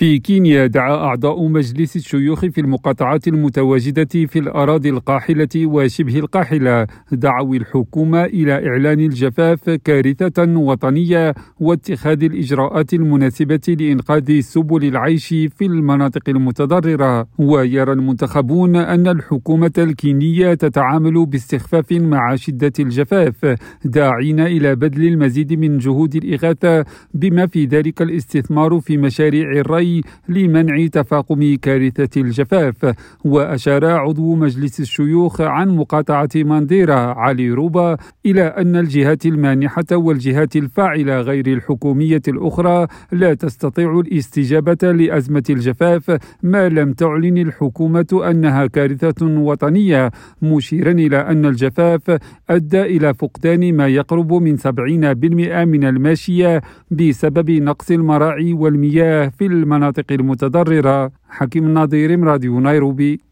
في كينيا دعا أعضاء مجلس الشيوخ في المقاطعات المتواجدة في الأراضي القاحلة وشبه القاحلة دعوا الحكومة إلى إعلان الجفاف كارثة وطنية واتخاذ الإجراءات المناسبة لإنقاذ سبل العيش في المناطق المتضررة. ويرى المنتخبون أن الحكومة الكينية تتعامل باستخفاف مع شدة الجفاف داعين إلى بذل المزيد من جهود الإغاثة بما في ذلك الاستثمار في مشاريع الري لمنع تفاقم كارثة الجفاف وأشار عضو مجلس الشيوخ عن مقاطعة مانديرا علي روبا إلى أن الجهات المانحة والجهات الفاعلة غير الحكومية الأخرى لا تستطيع الاستجابة لأزمة الجفاف ما لم تعلن الحكومة أنها كارثة وطنية مشيرا إلى أن الجفاف أدى إلى فقدان ما يقرب من 70% من الماشية بسبب نقص المراعي والمياه في المناطق. المتضررة. حكيم النظير راديو نيروبي.